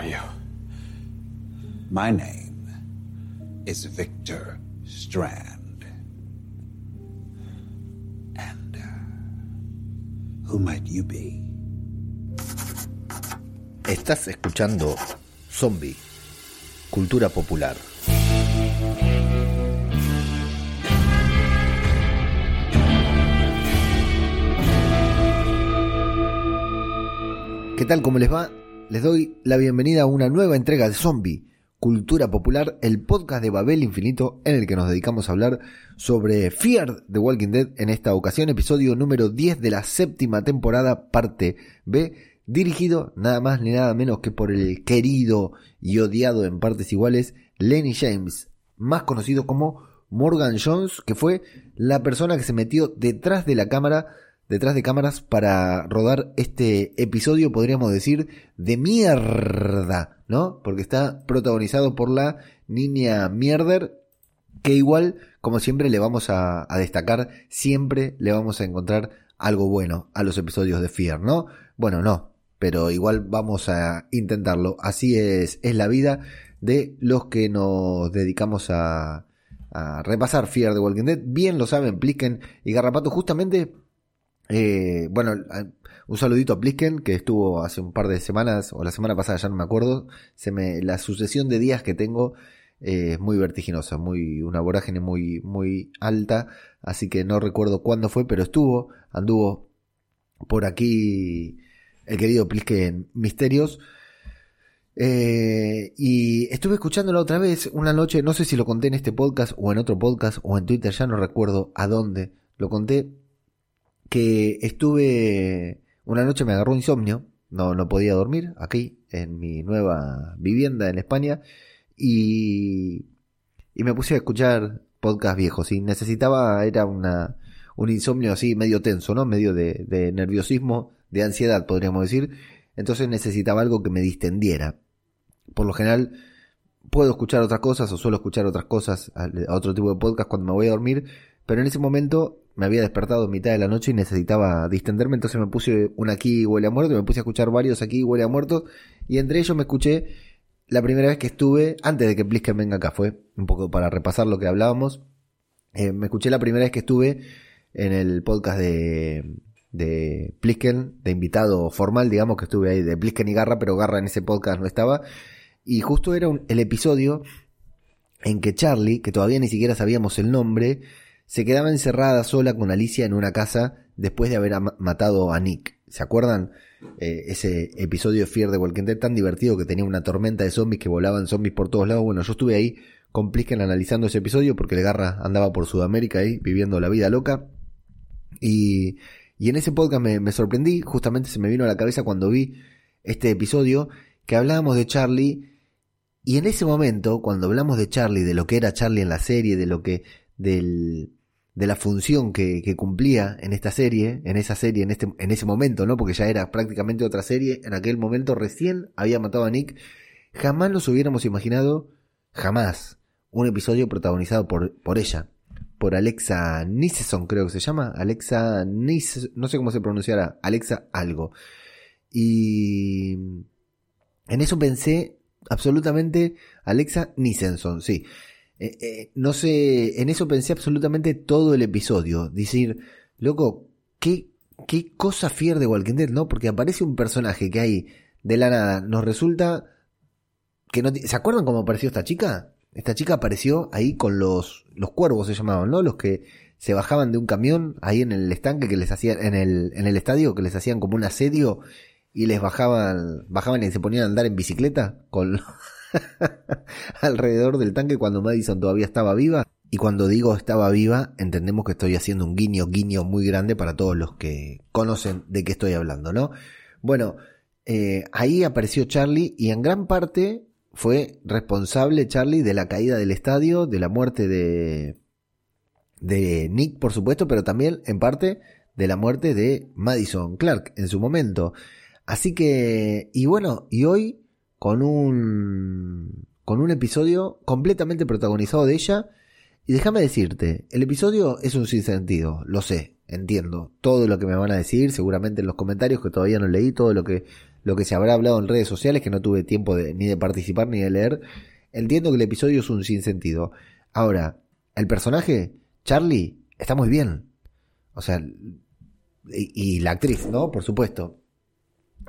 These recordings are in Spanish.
are you? My name is Victor Strand. And uh, who might you be? Estás escuchando Zombie, Cultura Popular. ¿Qué tal? ¿Cómo les va? Les doy la bienvenida a una nueva entrega de Zombie, Cultura Popular, el podcast de Babel Infinito en el que nos dedicamos a hablar sobre Fear the Walking Dead en esta ocasión, episodio número 10 de la séptima temporada, parte B, dirigido nada más ni nada menos que por el querido y odiado en partes iguales Lenny James, más conocido como Morgan Jones, que fue la persona que se metió detrás de la cámara detrás de cámaras para rodar este episodio, podríamos decir, de mierda, ¿no? Porque está protagonizado por la niña Mierder, que igual, como siempre, le vamos a, destacar, siempre le vamos a encontrar algo bueno a los episodios de Fear, ¿no? Bueno, no, pero igual vamos a intentarlo. Así es, es la vida de los que nos dedicamos a, a repasar Fear de Walking Dead. Bien lo saben, Pliquen y Garrapato, justamente eh, bueno, un saludito a Plisken, que estuvo hace un par de semanas, o la semana pasada, ya no me acuerdo. La sucesión de días que tengo eh, es muy vertiginosa, muy, una vorágine muy, muy alta, así que no recuerdo cuándo fue, pero estuvo, anduvo por aquí el querido Plisken Misterios. Eh, y estuve escuchándolo otra vez una noche, no sé si lo conté en este podcast o en otro podcast o en Twitter, ya no recuerdo a dónde lo conté, que estuve, una noche me agarró insomnio, no, no podía dormir aquí en mi nueva vivienda en España y, y me puse a escuchar podcast viejos y necesitaba, era una, un insomnio así medio tenso, ¿no? Medio de, de nerviosismo, de ansiedad podríamos decir, entonces necesitaba algo que me distendiera. Por lo general puedo escuchar otras cosas o suelo escuchar otras cosas a otro tipo de podcast cuando me voy a dormir, pero en ese momento me había despertado en mitad de la noche y necesitaba distenderme, entonces me puse un aquí huele a muerto, me puse a escuchar varios aquí huele a muerto, y entre ellos me escuché la primera vez que estuve, antes de que Plisken venga acá, fue un poco para repasar lo que hablábamos, eh, me escuché la primera vez que estuve en el podcast de, de Plisken, de invitado formal, digamos que estuve ahí, de Plisken y Garra, pero Garra en ese podcast no estaba, y justo era el episodio en que Charlie, que todavía ni siquiera sabíamos el nombre, se quedaba encerrada sola con Alicia en una casa después de haber matado a Nick. ¿Se acuerdan? Eh, ese episodio de Fear de Walking Dead tan divertido que tenía una tormenta de zombies que volaban zombies por todos lados. Bueno, yo estuve ahí con Plisken analizando ese episodio porque el Garra andaba por Sudamérica ahí viviendo la vida loca. Y, y en ese podcast me, me sorprendí, justamente se me vino a la cabeza cuando vi este episodio que hablábamos de Charlie y en ese momento, cuando hablamos de Charlie, de lo que era Charlie en la serie, de lo que, del, de la función que, cumplía en esta serie, en esa serie, en, este, en ese momento, ¿no? Porque ya era prácticamente otra serie, en aquel momento recién había matado a Nick, jamás nos hubiéramos imaginado, jamás, un episodio protagonizado por, por ella, por Alexa Niseson, creo que se llama, Alexa Nis, no sé cómo se pronunciará, Alexa algo. Y en eso pensé absolutamente Alexa Nisenson, sí. Eh, eh, no sé, en eso pensé absolutamente todo el episodio. Decir, loco, ¿qué, qué cosa fier de Walking Dead, ¿no? Porque aparece un personaje que hay de la nada. Nos resulta que no... ¿Se acuerdan cómo apareció esta chica? Esta chica apareció ahí con los, los cuervos se llamaban, ¿no? Los que se bajaban de un camión ahí en el estanque que les hacían, en el, en el estadio, que les hacían como un asedio y les bajaban, bajaban y se ponían a andar en bicicleta con, alrededor del tanque cuando Madison todavía estaba viva. Y cuando digo estaba viva, entendemos que estoy haciendo un guiño, guiño muy grande para todos los que conocen de qué estoy hablando, ¿no? Bueno, eh, ahí apareció Charlie y en gran parte fue responsable Charlie de la caída del estadio, de la muerte de, de Nick, por supuesto, pero también en parte de la muerte de Madison Clark en su momento. Así que, y bueno, y hoy con un, con un episodio completamente protagonizado de ella. Y déjame decirte, el episodio es un sinsentido, lo sé. entiendo todo lo que me van a decir, seguramente en los comentarios que todavía no leí, todo lo que, lo que se habrá hablado en redes sociales que no tuve tiempo de, ni de participar ni de leer. Entiendo que el episodio es un sinsentido. Ahora, el personaje, Charlie, está muy bien. O sea, y, la actriz, ¿no? Por supuesto.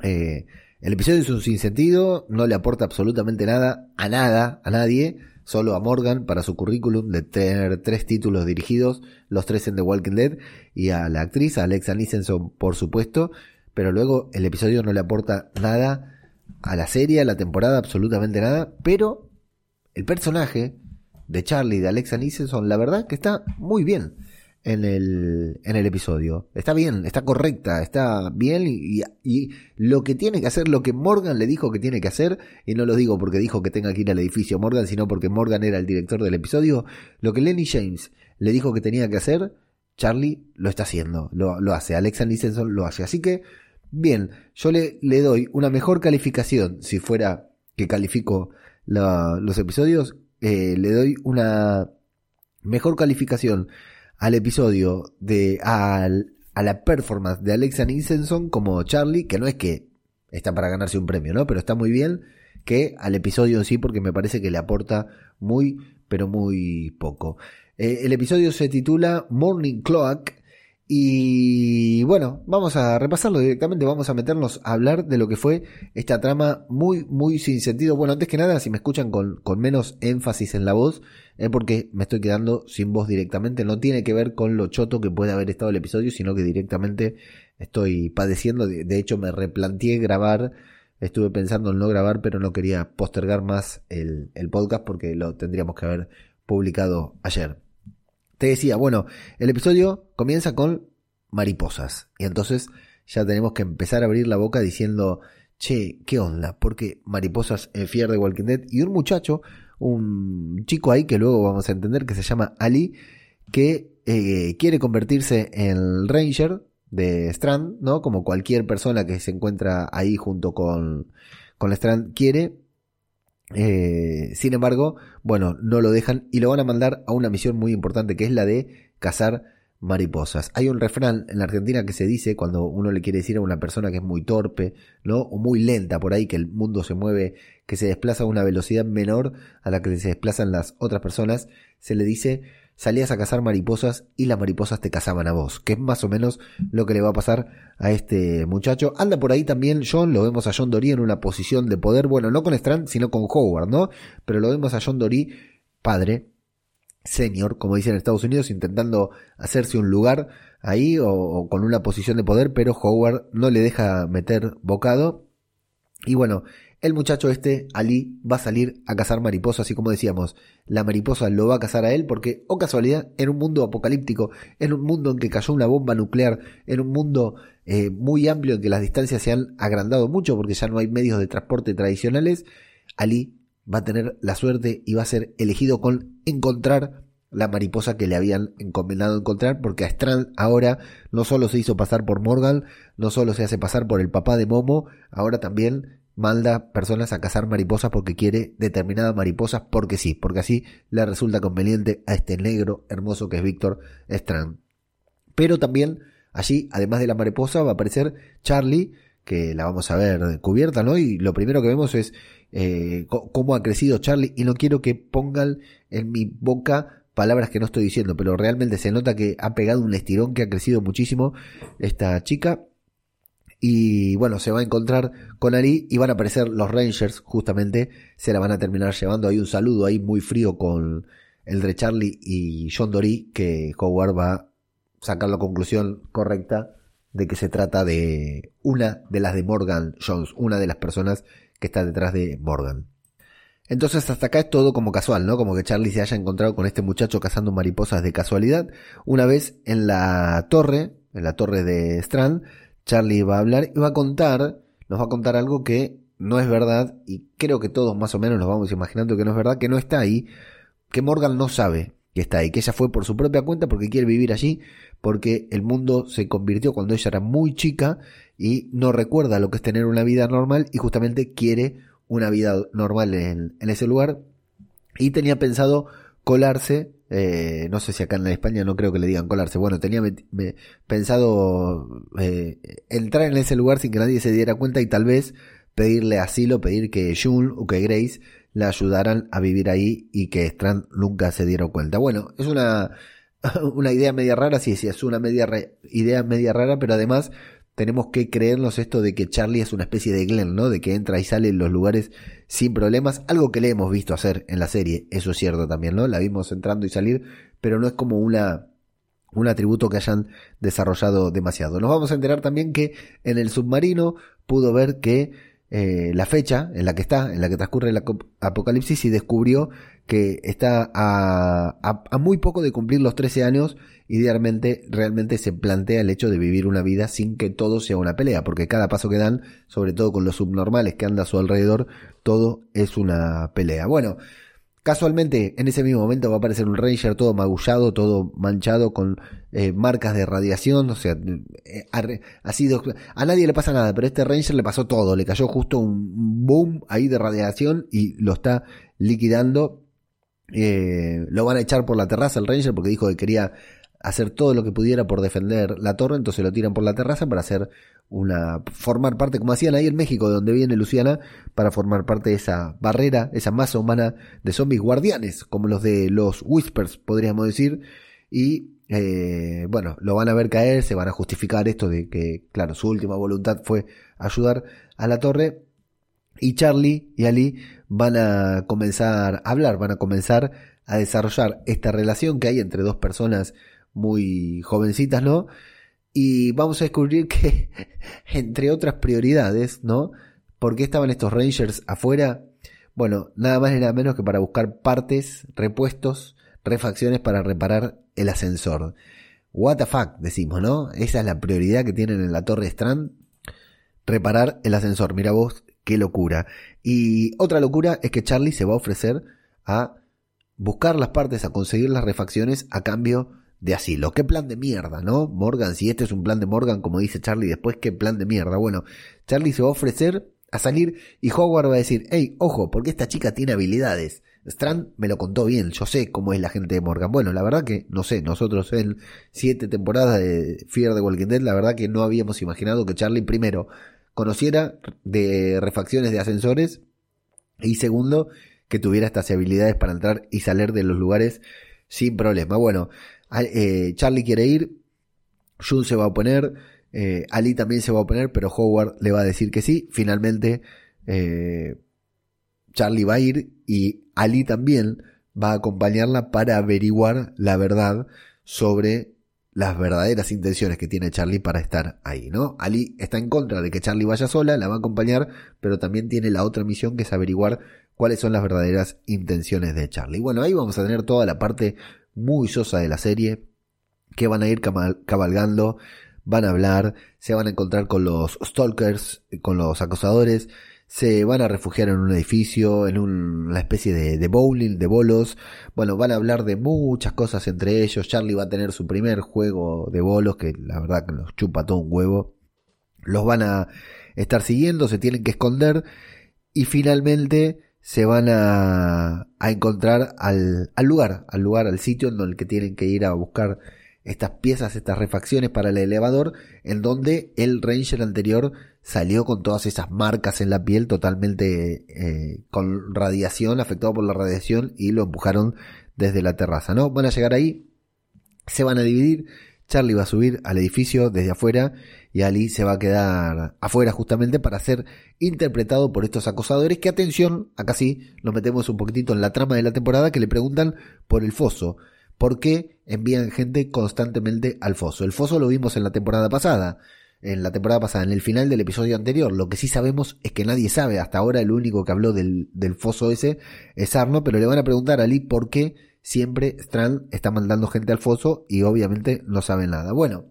Eh, el episodio es un sinsentido, no le aporta absolutamente nada a nada, a nadie, solo a Morgan para su currículum de tener tres títulos dirigidos, los tres en The Walking Dead, y a la actriz, a Alexa Nissenson, por supuesto, pero luego el episodio no le aporta nada a la serie, a la temporada, absolutamente nada, pero el personaje de Charlie, de Alexa Nissenson, la verdad que está muy bien en el, en el episodio. Está bien, está correcta, está bien y, y, lo que tiene que hacer, lo que Morgan le dijo que tiene que hacer, y no lo digo porque dijo que tenga que ir al edificio Morgan, sino porque Morgan era el director del episodio, lo que Lenny James le dijo que tenía que hacer, Charlie lo está haciendo, lo, lo hace, Alexa Nissenson lo hace. Así que, bien, yo le, le doy una mejor calificación, si fuera que califico los episodios, eh, le doy una mejor calificación al episodio de a la performance de Alexa Nissenson como Charlie, que no es que está para ganarse un premio, ¿no? Pero está muy bien que al episodio sí porque me parece que le aporta muy pero muy poco. Eh, el episodio se titula Morning Cloak y bueno, vamos a repasarlo directamente, vamos a meternos a hablar de lo que fue esta trama muy, muy sin sentido. Bueno, antes que nada, si me escuchan con, con menos énfasis en la voz, es porque me estoy quedando sin voz directamente. No tiene que ver con lo choto que puede haber estado el episodio, sino que directamente estoy padeciendo. De, hecho, me replanteé grabar. Estuve pensando en no grabar, pero no quería postergar más el, el podcast porque lo tendríamos que haber publicado ayer. Te decía, bueno, el episodio comienza con mariposas. Y entonces ya tenemos que empezar a abrir la boca diciendo, che, ¿qué onda? Porque mariposas en Fear de Walking Dead. Y un muchacho, un chico ahí que luego vamos a entender que se llama Ali, que eh, quiere convertirse en Ranger de Strand, ¿no? Como cualquier persona que se encuentra ahí junto con, con Strand quiere, eh, sin embargo, bueno, no lo dejan y lo van a mandar a una misión muy importante que es la de cazar mariposas. Hay un refrán en la Argentina que se dice cuando uno le quiere decir a una persona que es muy torpe, ¿no? O muy lenta por ahí, que el mundo se mueve, que se desplaza a una velocidad menor a la que se desplazan las otras personas, se le dice salías a cazar mariposas y las mariposas te cazaban a vos, que es más o menos lo que le va a pasar a este muchacho. Anda por ahí también John, lo vemos a John Dory en una posición de poder, bueno, no con Strand, sino con Howard, ¿no? Pero lo vemos a John Dory, padre, senior, como dicen en Estados Unidos, intentando hacerse un lugar ahí o, o con una posición de poder, pero Howard no le deja meter bocado. Y bueno, el muchacho este, Ali, va a salir a cazar mariposas y como decíamos, la mariposa lo va a cazar a él porque, o oh casualidad, en un mundo apocalíptico, en un mundo en que cayó una bomba nuclear, en un mundo eh, muy amplio en que las distancias se han agrandado mucho porque ya no hay medios de transporte tradicionales, Ali va a tener la suerte y va a ser elegido con encontrar la mariposa que le habían encomendado encontrar, porque a Strand ahora no solo se hizo pasar por Morgan, no solo se hace pasar por el papá de Momo, ahora también manda personas a cazar mariposas porque quiere determinadas mariposas porque sí, porque así le resulta conveniente a este negro hermoso que es Víctor Strand. Pero también allí, además de la mariposa, va a aparecer Charlie, que la vamos a ver cubierta, ¿no? Y lo primero que vemos es eh, cómo ha crecido Charlie y no quiero que pongan en mi boca palabras que no estoy diciendo, pero realmente se nota que ha pegado un estirón que ha crecido muchísimo esta chica y bueno, se va a encontrar con Ali y van a aparecer los Rangers, justamente, se la van a terminar llevando. Hay un saludo ahí muy frío con el de Charlie y John Dory, que Howard va a sacar la conclusión correcta de que se trata de una de las de Morgan Jones, una de las personas que está detrás de Morgan. Entonces hasta acá es todo como casual, ¿no? Como que Charlie se haya encontrado con este muchacho cazando mariposas de casualidad. Una vez en la torre, en la torre de Strand, Charlie va a hablar y va a contar, nos va a contar algo que no es verdad y creo que todos más o menos nos vamos imaginando que no es verdad, que no está ahí, que Morgan no sabe que está ahí, que ella fue por su propia cuenta porque quiere vivir allí, porque el mundo se convirtió cuando ella era muy chica y no recuerda lo que es tener una vida normal y justamente quiere una vida normal en, en ese lugar. Y tenía pensado colarse Eh, no sé si acá en España no creo que le digan colarse. Bueno, tenía pensado eh, entrar en ese lugar sin que nadie se diera cuenta y tal vez pedirle asilo, pedir que June o que Grace la ayudaran a vivir ahí y que Strand nunca se diera cuenta. Bueno, es una, una idea media rara, sí, sí, es una media idea media rara, pero además tenemos que creernos esto de que Charlie es una especie de Glenn, ¿no? De que entra y sale en los lugares sin problemas, algo que le hemos visto hacer en la serie, eso es cierto también, ¿no? La vimos entrando y salir, pero no es como una un atributo que hayan desarrollado demasiado. Nos vamos a enterar también que en el submarino pudo ver que eh, la fecha en la que está, en la que transcurre el apocalipsis y descubrió que está a, a, muy poco de cumplir los 13 años y realmente, se plantea el hecho de vivir una vida sin que todo sea una pelea, porque cada paso que dan, sobre todo con los subnormales que anda a su alrededor, todo es una pelea. Bueno, Casualmente, en ese mismo momento va a aparecer un Ranger todo magullado, todo manchado con eh, marcas de radiación, o sea, eh, ha, sido, a nadie le pasa nada, pero este Ranger le pasó todo, le cayó justo un boom ahí de radiación y lo está liquidando. Eh, lo van a echar por la terraza el Ranger porque dijo que quería hacer todo lo que pudiera por defender la torre, entonces lo tiran por la terraza para hacer una formar parte como hacían ahí en México de donde viene Luciana para formar parte de esa barrera, esa masa humana de zombies guardianes, como los de los Whispers, podríamos decir, y eh, bueno, lo van a ver caer, se van a justificar esto de que, claro, su última voluntad fue ayudar a la torre, y Charlie y Ali van a comenzar a hablar, van a comenzar a desarrollar esta relación que hay entre dos personas muy jovencitas, ¿no? Y vamos a descubrir que, entre otras prioridades, ¿no? ¿Por qué estaban estos Rangers afuera? Bueno, nada más ni nada menos que para buscar partes, repuestos, refacciones para reparar el ascensor. What the fuck, decimos, ¿no? Esa es la prioridad que tienen en la Torre Strand. Reparar el ascensor. Mira vos, qué locura. Y otra locura es que Charlie se va a ofrecer a buscar las partes, a conseguir las refacciones a cambio de asilo. Qué plan de mierda, ¿no? Morgan, si este es un plan de Morgan, como dice Charlie después, qué plan de mierda. Bueno, Charlie se va a ofrecer a salir y Howard va a decir, hey, ojo, porque esta chica tiene habilidades. Strand me lo contó bien, yo sé cómo es la gente de Morgan. Bueno, la verdad que, no sé, nosotros en siete temporadas de Fear the Walking Dead, la verdad que no habíamos imaginado que Charlie primero conociera de refacciones de ascensores y segundo, que tuviera estas habilidades para entrar y salir de los lugares sin problema. Bueno, eh, Charlie quiere ir, June se va a oponer, eh, Ali también se va a oponer, pero Howard le va a decir que sí. Finalmente, eh, Charlie va a ir y Ali también va a acompañarla para averiguar la verdad sobre las verdaderas intenciones que tiene Charlie para estar ahí, ¿no? Ali está en contra de que Charlie vaya sola, la va a acompañar, pero también tiene la otra misión que es averiguar cuáles son las verdaderas intenciones de Charlie. Bueno, ahí vamos a tener toda la parte muy sosa de la serie, que van a ir cabalgando, van a hablar, se van a encontrar con los stalkers, con los acosadores, se van a refugiar en un edificio, en una especie de, de, bowling, de bolos. Bueno, van a hablar de muchas cosas entre ellos. Charlie va a tener su primer juego de bolos, que la verdad que nos chupa todo un huevo. Los van a estar siguiendo, se tienen que esconder. Y finalmente se van a, a encontrar al, al, lugar, al lugar, al sitio en donde tienen que ir a buscar estas piezas, estas refacciones para el elevador, en donde el Ranger anterior salió con todas esas marcas en la piel totalmente eh, con radiación, afectado por la radiación, y lo empujaron desde la terraza, ¿no? Van a llegar ahí, se van a dividir, Charlie va a subir al edificio desde afuera y Ali se va a quedar afuera justamente para ser interpretado por estos acosadores que atención, acá sí nos metemos un poquitito en la trama de la temporada que le preguntan por el foso. ¿Por qué envían gente constantemente al foso? El foso lo vimos en la temporada pasada. En la temporada pasada, en el final del episodio anterior. Lo que sí sabemos es que nadie sabe. Hasta ahora el único que habló del, del foso ese es Arno, pero le van a preguntar a Ali por qué siempre Strand está mandando gente al foso y obviamente no sabe nada. Bueno,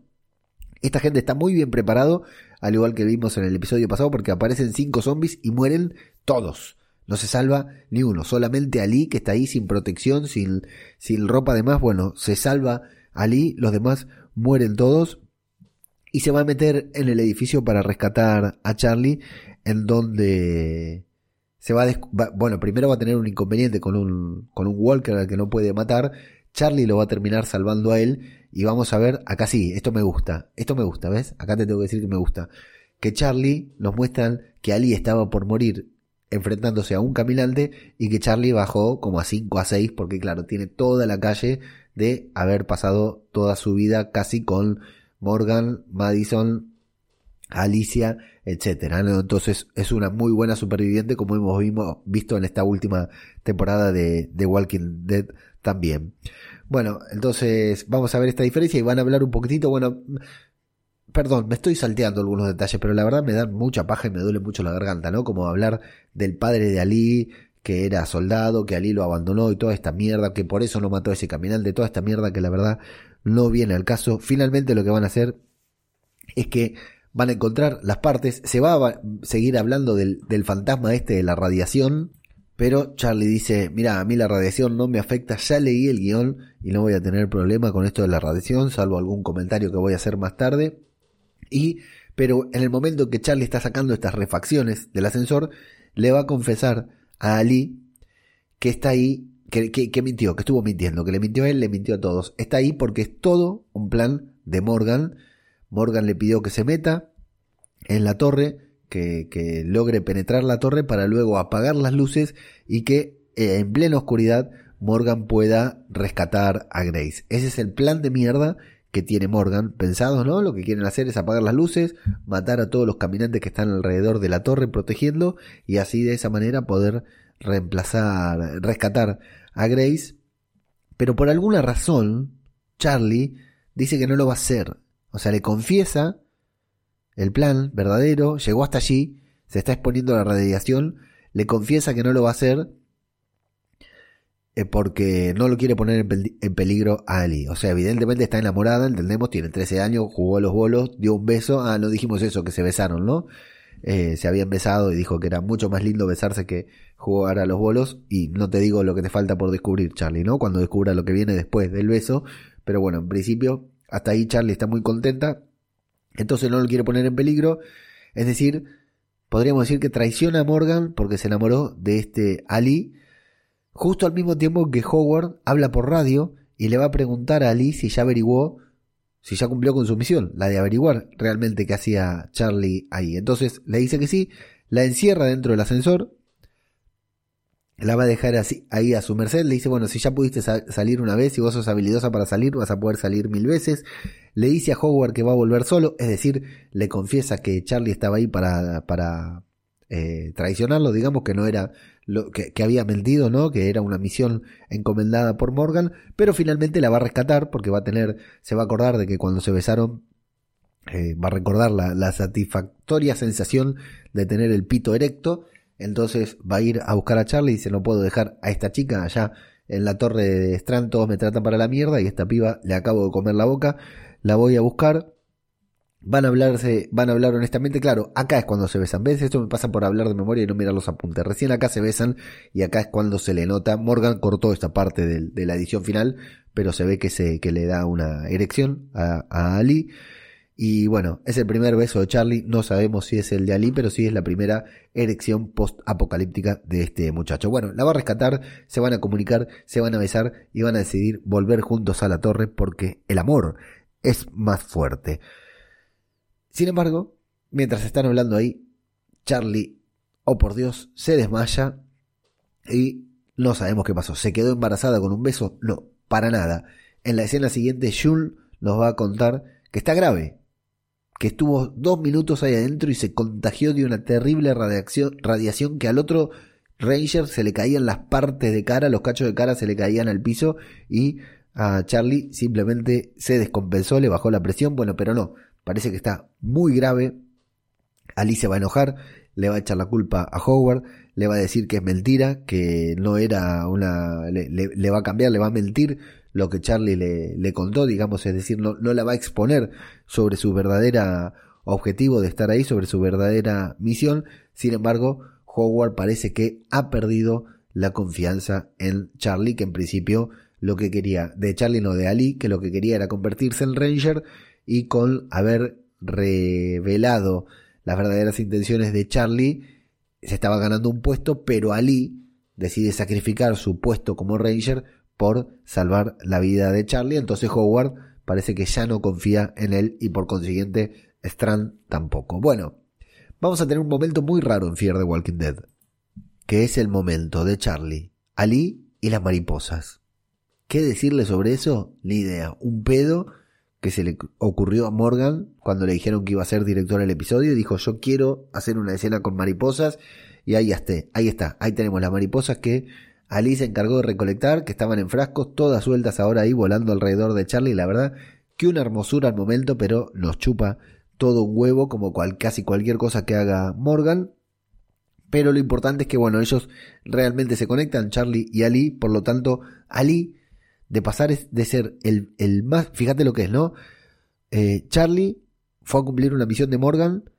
esta gente está muy bien preparado, al igual que vimos en el episodio pasado, porque aparecen cinco zombies y mueren todos. No se salva ni uno, solamente Ali que está ahí sin protección, sin, sin ropa además, bueno, se salva Ali, los demás mueren todos y se va a meter en el edificio para rescatar a Charlie, en donde se va, a bueno, primero va a tener un inconveniente con un, con un Walker al que no puede matar, Charlie lo va a terminar salvando a él y vamos a ver, acá sí, esto me gusta, esto me gusta, ¿ves? Acá te tengo que decir que me gusta. Que Charlie nos muestran que Ali estaba por morir enfrentándose a un caminante y que Charlie bajó como a 5 a 6 porque claro, tiene toda la calle de haber pasado toda su vida casi con Morgan, Madison, Alicia, etcétera. Entonces es una muy buena superviviente como hemos visto en esta última temporada de, de Walking Dead también. Bueno, entonces vamos a ver esta diferencia y van a hablar un poquitito, bueno, perdón, me estoy salteando algunos detalles, pero la verdad me dan mucha paja y me duele mucho la garganta, ¿no? Como hablar del padre de Ali, que era soldado, que Ali lo abandonó y toda esta mierda, que por eso no mató a ese caminante, toda esta mierda que la verdad no viene al caso. Finalmente lo que van a hacer es que van a encontrar las partes, se va a seguir hablando del, fantasma este de la radiación, pero Charlie dice, mira, a mí la radiación no me afecta, ya leí el guion y no voy a tener problema con esto de la radiación, salvo algún comentario que voy a hacer más tarde. Y, pero en el momento que Charlie está sacando estas refacciones del ascensor, le va a confesar a Ali que está ahí, que, que, mintió, que estuvo mintiendo, que le mintió a él, le mintió a todos. Está ahí porque es todo un plan de Morgan. Morgan le pidió que se meta en la torre, que, logre penetrar la torre para luego apagar las luces y que eh, en plena oscuridad Morgan pueda rescatar a Grace. Ese es el plan de mierda que tiene Morgan pensados, ¿no? Lo que quieren hacer es apagar las luces, matar a todos los caminantes que están alrededor de la torre protegiendo y así de esa manera poder reemplazar, rescatar a Grace. Pero por alguna razón, Charlie dice que no lo va a hacer. O sea, le confiesa el plan verdadero, llegó hasta allí, se está exponiendo a la radiación, le confiesa que no lo va a hacer eh, porque no lo quiere poner en, peligro a Ali. O sea, evidentemente está enamorada, entendemos, tiene 13 años, jugó a los bolos, dio un beso. Ah, no dijimos eso, que se besaron, ¿no? Eh, se habían besado y dijo que era mucho más lindo besarse que jugar a los bolos. Y no te digo lo que te falta por descubrir, Charlie, ¿no? Cuando descubra lo que viene después del beso. Pero bueno, en principio, hasta ahí Charlie está muy contenta. Entonces no lo quiere poner en peligro. Es decir, podríamos decir que traiciona a Morgan porque se enamoró de este Ali justo al mismo tiempo que Howard habla por radio y le va a preguntar a Ali si ya averiguó, si ya cumplió con su misión, la de averiguar realmente qué hacía Charlie ahí. Entonces le dice que sí, la encierra dentro del ascensor, la va a dejar así, ahí a su merced, le dice, bueno, si ya pudiste salir una vez y vos sos habilidosa para salir, vas a poder salir mil veces. Le dice a Howard que va a volver solo, es decir, le confiesa que Charlie estaba ahí para, para eh, traicionarlo, digamos que no era lo que, había mentido, ¿no? Que era una misión encomendada por Morgan, pero finalmente la va a rescatar porque va a tener, se va a acordar de que cuando se besaron eh, va a recordar la, la, satisfactoria sensación de tener el pito erecto. Entonces va a ir a buscar a Charlie y dice no puedo dejar a esta chica allá en la torre de Strand, todos me tratan para la mierda y esta piba le acabo de comer la boca, la voy a buscar van a hablarse, van a hablar honestamente, claro, acá es cuando se besan. ¿Ves? Esto me pasa por hablar de memoria y no mirar los apuntes. Recién acá se besan y acá es cuando se le nota. Morgan cortó esta parte de, la edición final, pero se ve que se, que le da una erección a, a, Ali. Y bueno, es el primer beso de Charlie. No sabemos si es el de Ali, pero sí es la primera erección post-apocalíptica de este muchacho. Bueno, la va a rescatar, se van a comunicar, se van a besar y van a decidir volver juntos a la torre porque el amor es más fuerte. Sin embargo, mientras están hablando ahí, Charlie, oh por Dios, se desmaya y no sabemos qué pasó. ¿Se quedó embarazada con un beso? No, para nada. En la escena siguiente, Jules nos va a contar que está grave, que estuvo dos minutos ahí adentro y se contagió de una terrible radiación, radiación que al otro Ranger se le caían las partes de cara, los cachos de cara se le caían al piso y a Charlie simplemente se descompensó, le bajó la presión, bueno, pero no, parece que está muy grave. Alice va a enojar, le va a echar la culpa a Howard, le va a decir que es mentira, que no era una... le, va a cambiar, le va a mentir lo que Charlie le, contó, digamos, es decir, no, no la va a exponer sobre su verdadera objetivo de estar ahí, sobre su verdadera misión. Sin embargo, Howard parece que ha perdido la confianza en Charlie, que en principio lo que quería, de Charlie no de Ali, que lo que quería era convertirse en Ranger y con haber revelado las verdaderas intenciones de Charlie, se estaba ganando un puesto, pero Ali decide sacrificar su puesto como Ranger por salvar la vida de Charlie. Entonces Howard parece que ya no confía en él y por consiguiente Strand tampoco. Bueno, vamos a tener un momento muy raro en Fear the Walking Dead, que es el momento de Charlie, Ali y las mariposas. ¿Qué decirle sobre eso? Ni idea. Un pedo que se le ocurrió a Morgan cuando le dijeron que iba a ser director del episodio. Dijo, yo quiero hacer una escena con mariposas. Y ahí está, ahí está, ahí tenemos las mariposas que Ali se encargó de recolectar, que estaban en frascos, todas sueltas ahora ahí volando alrededor de Charlie. La verdad que una hermosura al momento, pero nos chupa todo un huevo como cual, casi cualquier cosa que haga Morgan. Pero lo importante es que, bueno, ellos realmente se conectan, Charlie y Ali. Por lo tanto, Ali de pasar de ser el, el más, fíjate lo que es, ¿no? Eh, Charlie fue a cumplir una misión de Morgan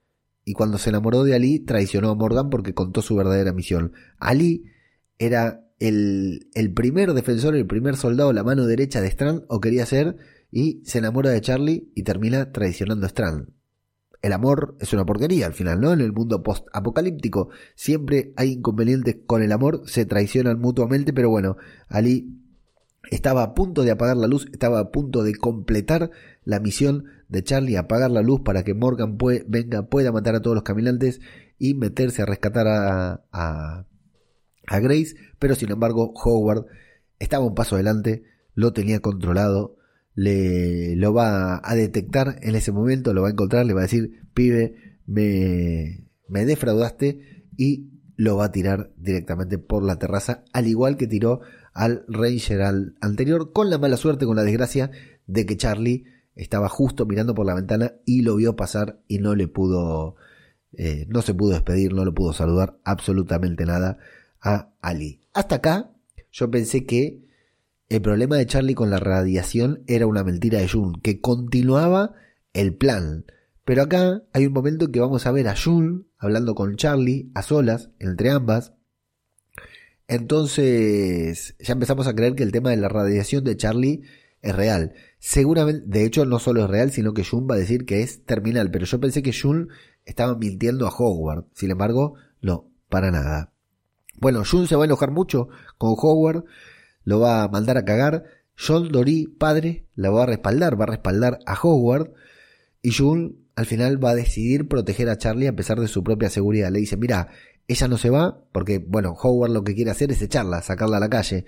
y cuando se enamoró de Ali traicionó a Morgan porque contó su verdadera misión. Ali era el, primer defensor, el primer soldado, la mano derecha de Strand, o quería ser, y se enamora de Charlie y termina traicionando a Strand. El amor es una porquería al final, ¿no? En el mundo post-apocalíptico siempre hay inconvenientes con el amor, se traicionan mutuamente, pero bueno, Ali estaba a punto de apagar la luz, estaba a punto de completar la misión de Charlie, apagar la luz para que Morgan venga, pueda matar a todos los caminantes y meterse a rescatar a, Grace, pero sin embargo Howard estaba un paso adelante, lo tenía controlado, le lo va a detectar en ese momento, lo va a encontrar, le va a decir, pibe, me, me defraudaste y lo va a tirar directamente por la terraza, al igual que tiró al Ranger anterior, con la mala suerte, con la desgracia de que Charlie estaba justo mirando por la ventana y lo vio pasar y no le pudo, eh, no se pudo despedir, no le pudo saludar absolutamente nada a Ali. Hasta acá yo pensé que el problema de Charlie con la radiación era una mentira de June, que continuaba el plan. Pero acá hay un momento que vamos a ver a June hablando con Charlie a solas, entre ambas, entonces, ya empezamos a creer que el tema de la radiación de Charlie es real. Seguramente, de hecho, no solo es real, sino que Jun va a decir que es terminal. Pero yo pensé que Jun estaba mintiendo a Howard. Sin embargo, no, para nada. Bueno, Jun se va a enojar mucho con Howard, lo va a mandar a cagar. John Dory, padre, la va a respaldar, va a respaldar a Howard. Y Jun al final va a decidir proteger a Charlie a pesar de su propia seguridad. Le dice, mira, ella no se va porque, bueno, Howard lo que quiere hacer es echarla, sacarla a la calle.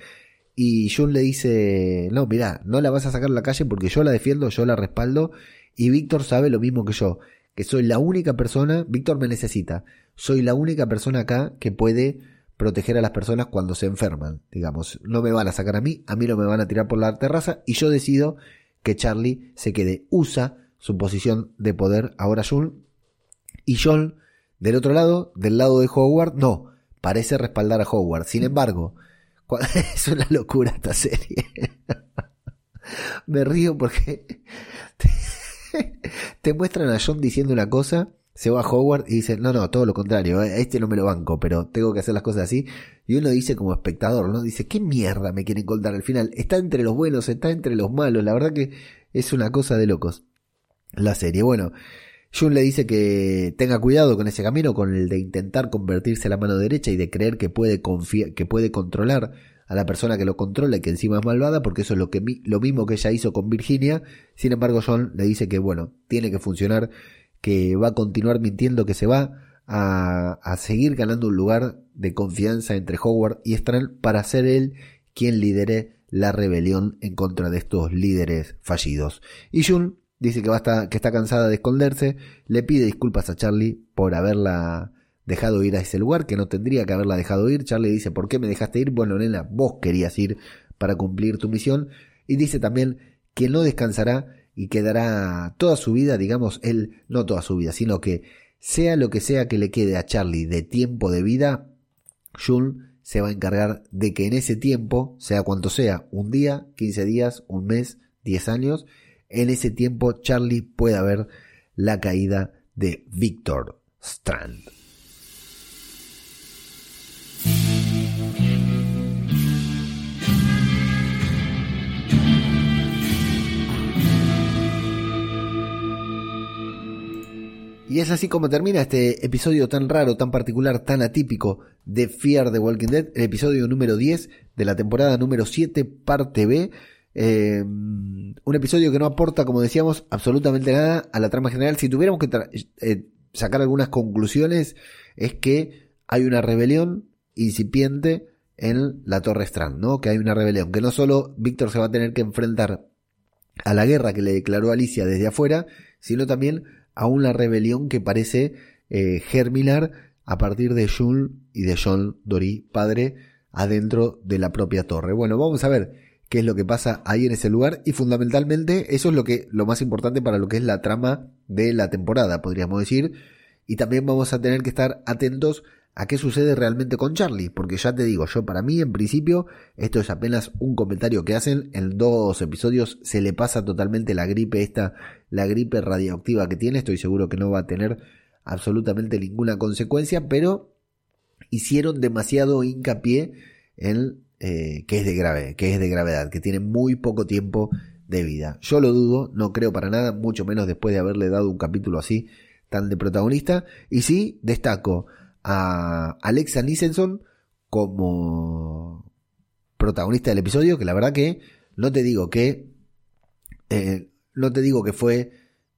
Y June le dice, no, mira, no la vas a sacar a la calle porque yo la defiendo, yo la respaldo. Y Víctor sabe lo mismo que yo, que soy la única persona, Víctor me necesita, soy la única persona acá que puede proteger a las personas cuando se enferman. Digamos, no me van a sacar a mí, a mí no me van a tirar por la terraza y yo decido que Charlie se quede. Usa su posición de poder ahora June. Y John del otro lado, del lado de Howard, no, parece respaldar a Howard. Sin embargo, es una locura esta serie. Me río porque te, muestran a John diciendo una cosa, se va a Howard y dice, no, no, todo lo contrario, a este no me lo banco, pero tengo que hacer las cosas así. Y uno dice como espectador, ¿no? Dice, ¿qué mierda me quieren contar al final? Está entre los buenos, está entre los malos, la verdad que es una cosa de locos. La serie, bueno, Jun le dice que tenga cuidado con ese camino, con el de intentar convertirse a la mano derecha y de creer que puede, que puede controlar a la persona que lo controla y que encima es malvada, porque eso es lo, que, lo mismo que ella hizo con Virginia. Sin embargo, John le dice que, bueno, tiene que funcionar, que va a continuar mintiendo, que se va a, a seguir ganando un lugar de confianza entre Howard y Strand para ser él quien lidere la rebelión en contra de estos líderes fallidos. Y Jun dice que, va que está cansada de esconderse, le pide disculpas a Charlie por haberla dejado ir a ese lugar, que no tendría que haberla dejado ir. Charlie dice, ¿por qué me dejaste ir? Bueno, nena, vos querías ir para cumplir tu misión. Y dice también que no descansará y quedará toda su vida, digamos, él, no toda su vida, sino que sea lo que sea que le quede a Charlie de tiempo de vida, June se va a encargar de que en ese tiempo, sea cuanto sea, un día, 15 días, un mes, 10 años, en ese tiempo Charlie puede ver la caída de Victor Strand. Y es así como termina este episodio tan raro, tan particular, tan atípico de Fear the Walking Dead, el episodio número 10 de la temporada número 7, parte B. Eh, un episodio que no aporta, como decíamos, absolutamente nada a la trama general. Si tuviéramos que eh, sacar algunas conclusiones, es que hay una rebelión incipiente en la Torre Strand, ¿no? Que hay una rebelión, que no solo Víctor se va a tener que enfrentar a la guerra que le declaró Alicia desde afuera, sino también a una rebelión que parece eh, germinar a partir de Jules y de John Dory, padre, adentro de la propia torre. Bueno, vamos a ver qué es lo que pasa ahí en ese lugar y fundamentalmente eso es lo que lo más importante para lo que es la trama de la temporada, podríamos decir, y también vamos a tener que estar atentos a qué sucede realmente con Charlie, porque ya te digo, yo para mí en principio esto es apenas un comentario que hacen, en dos episodios se le pasa totalmente la gripe esta, la gripe radioactiva que tiene, estoy seguro que no va a tener absolutamente ninguna consecuencia, pero hicieron demasiado hincapié en eh, que es de grave, que es de gravedad, que tiene muy poco tiempo de vida. Yo lo dudo, no creo para nada, mucho menos después de haberle dado un capítulo así tan de protagonista, y sí destaco a Alexa Nissenson como protagonista del episodio, que la verdad que no te digo que eh, no te digo que fue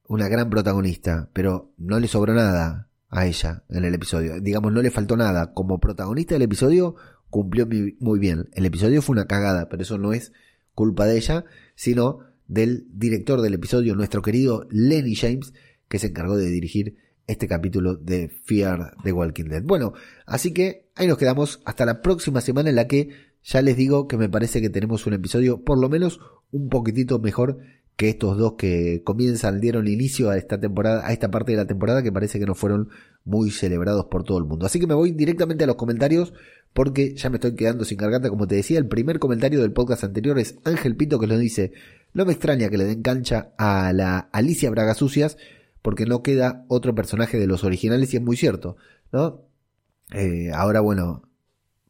una gran protagonista, pero no le sobró nada a ella en el episodio. Digamos, no le faltó nada. Como protagonista del episodio, cumplió muy bien. El episodio fue una cagada, pero eso no es culpa de ella, sino del director del episodio, nuestro querido Lenny James, que se encargó de dirigir este capítulo de Fear the Walking Dead. Bueno, así que ahí nos quedamos hasta la próxima semana en la que ya les digo que me parece que tenemos un episodio por lo menos un poquitito mejor que estos dos que comienzan, dieron inicio a esta temporada, a esta parte de la temporada que parece que no fueron muy celebrados por todo el mundo. Así que me voy directamente a los comentarios porque ya me estoy quedando sin garganta. Como te decía, el primer comentario del podcast anterior es Ángel Pito que nos dice, no me extraña que le den cancha a la Alicia Braga Sucias porque no queda otro personaje de los originales y es muy cierto, ¿no? Eh, ahora, bueno,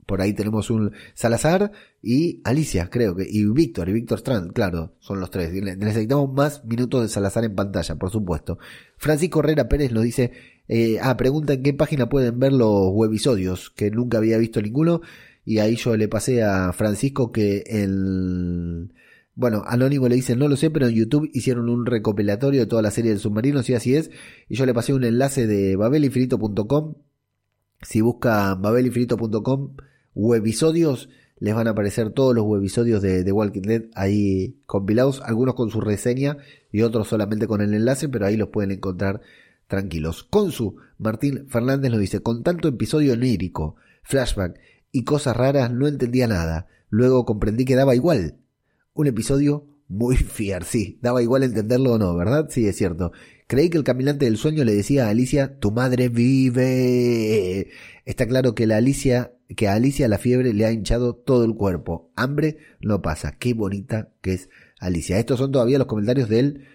por ahí tenemos un Salazar y Alicia, creo que, y Víctor, y Víctor Strand, claro, son los tres. Necesitamos más minutos de Salazar en pantalla, por supuesto. Francisco Herrera Pérez nos dice, eh, ah, pregunta en qué página pueden ver los webisodios, que nunca había visto ninguno, y ahí yo le pasé a Francisco que el bueno, Anónimo le dice, no lo sé, pero en YouTube hicieron un recopilatorio de toda la serie del submarino, si así es. Y yo le pasé un enlace de babelifrito.com. Si buscan babelifrito.com, webisodios, les van a aparecer todos los webisodios de The Walking Dead ahí compilados, algunos con su reseña y otros solamente con el enlace, pero ahí los pueden encontrar tranquilos. Con su Martín Fernández nos dice, con tanto episodio onírico, flashback y cosas raras no entendía nada. Luego comprendí que daba igual un episodio muy fiar, sí, daba igual entenderlo o no, ¿verdad? Sí, es cierto. Creí que el caminante del sueño le decía a Alicia, tu madre vive. Está claro que la Alicia, que a Alicia la fiebre le ha hinchado todo el cuerpo. Hambre no pasa. Qué bonita que es Alicia. Estos son todavía los comentarios del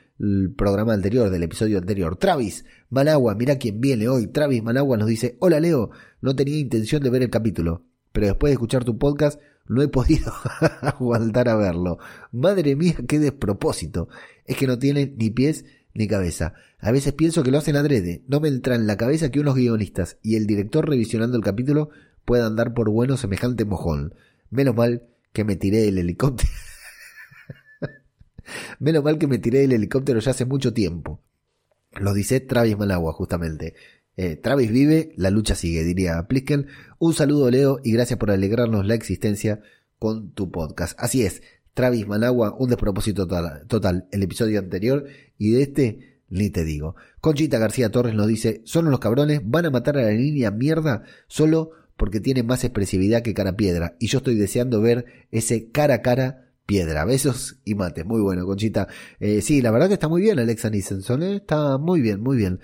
programa anterior, del episodio anterior. Travis Managua, mira quién viene hoy. Travis Managua nos dice, hola Leo, no tenía intención de ver el capítulo, pero después de escuchar tu podcast no he podido aguantar a verlo. Madre mía, qué despropósito. Es que no tiene ni pies ni cabeza. A veces pienso que lo hacen adrede. No me entra en la cabeza que unos guionistas y el director revisionando el capítulo puedan dar por bueno semejante mojón. Menos mal que me tiré del helicóptero. Menos mal que me tiré del helicóptero ya hace mucho tiempo. Lo dice Travis Malagua, justamente. Eh, Travis vive, la lucha sigue, diría Plisken. Un saludo, Leo, y gracias por alegrarnos la existencia con tu podcast. Así es, Travis Managua, un despropósito total, total, el episodio anterior, y de este ni te digo. Conchita García Torres nos dice, son los cabrones, van a matar a la línea mierda solo porque tiene más expresividad que cara piedra, y yo estoy deseando ver ese cara a cara piedra. Besos y mate. Muy bueno, Conchita. Eh, sí, la verdad que está muy bien Alexa Nissenson. ¿eh? Está muy bien, muy bien.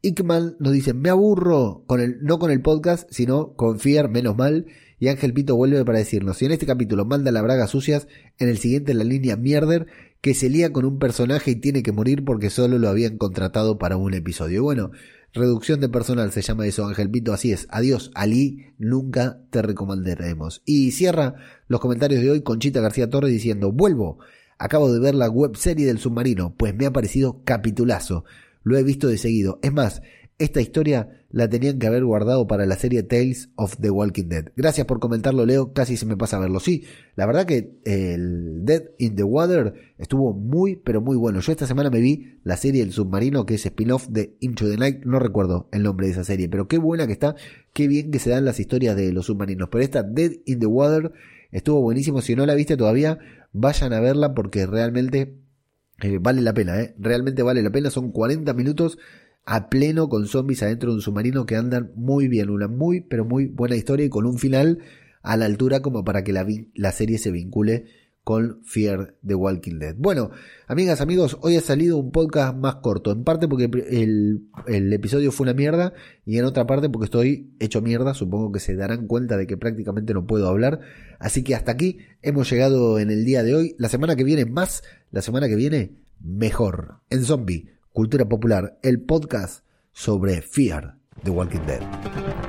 Ickman nos dice, me aburro, con el, no con el podcast, sino con Fier, menos mal. Y Ángel Pito vuelve para decirnos, si en este capítulo manda la braga sucias, en el siguiente la línea mierder, que se lía con un personaje y tiene que morir porque solo lo habían contratado para un episodio. Bueno, reducción de personal se llama eso, Ángel Pito, así es. Adiós, Ali, nunca te recomendaremos. Y cierra los comentarios de hoy con Chita García Torres diciendo, vuelvo, acabo de ver la web serie del submarino, pues me ha parecido capitulazo lo he visto de seguido. Es más, esta historia la tenían que haber guardado para la serie Tales of the Walking Dead. Gracias por comentarlo, Leo. Casi se me pasa a verlo. Sí, la verdad que el Dead in the Water estuvo muy, pero muy bueno. Yo esta semana me vi la serie El Submarino, que es spin-off de Into the Night. No recuerdo el nombre de esa serie, pero qué buena que está. Qué bien que se dan las historias de los submarinos. Pero esta Dead in the Water estuvo buenísimo. Si no la viste todavía, vayan a verla porque realmente eh, vale la pena. ¿eh? Realmente vale la pena. Son 40 minutos a pleno con zombies adentro de un submarino que andan muy bien, una muy pero muy buena historia y con un final a la altura como para que la, la serie se vincule con Fear the Walking Dead. Bueno, amigas, amigos, hoy ha salido un podcast más corto, en parte porque el, el, episodio fue una mierda y en otra parte porque estoy hecho mierda, supongo que se darán cuenta de que prácticamente no puedo hablar, así que hasta aquí hemos llegado en el día de hoy, la semana que viene más, la semana que viene mejor, en zombie Cultura Popular, el podcast sobre Fear de Walking Dead.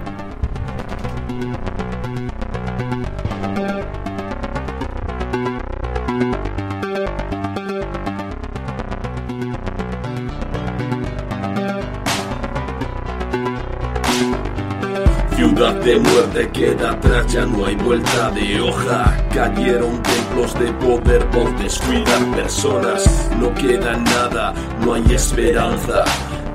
De muerte queda atrás, ya no hay vuelta de hoja. Cayeron templos de poder por descuidar personas. No queda nada, no hay esperanza.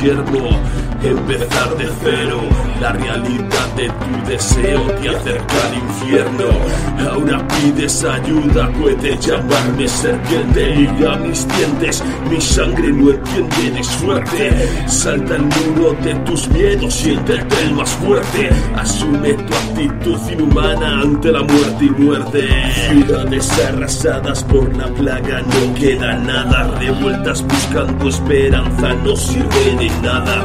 Dirmo. Empezar de cero. La realidad de tu deseo te acerca al infierno. Ahora pides ayuda, puede llamarme serpiente. Mira mis dientes, mi sangre no entiende, eres fuerte. Salta el muro de tus miedos, siéntete el más fuerte. Asume tu actitud inhumana ante la muerte y muerte. Ciudades arrasadas por la plaga, no queda nada. Revueltas buscando esperanza, no sirve de nada.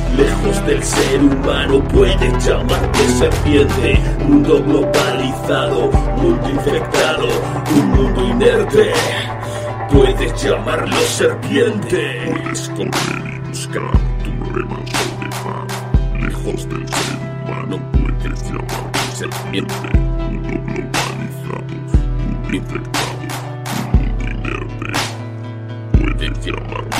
Lejos del ser humano puedes llamarte serpiente. Mundo globalizado, mundo infectado, un mundo inerte. Puedes llamarlo serpiente. Puedes correr y buscar tu remanso de paz. Lejos del ser humano puedes llamarte serpiente. Mundo globalizado, mundo infectado, un mundo inerte. Puedes llamar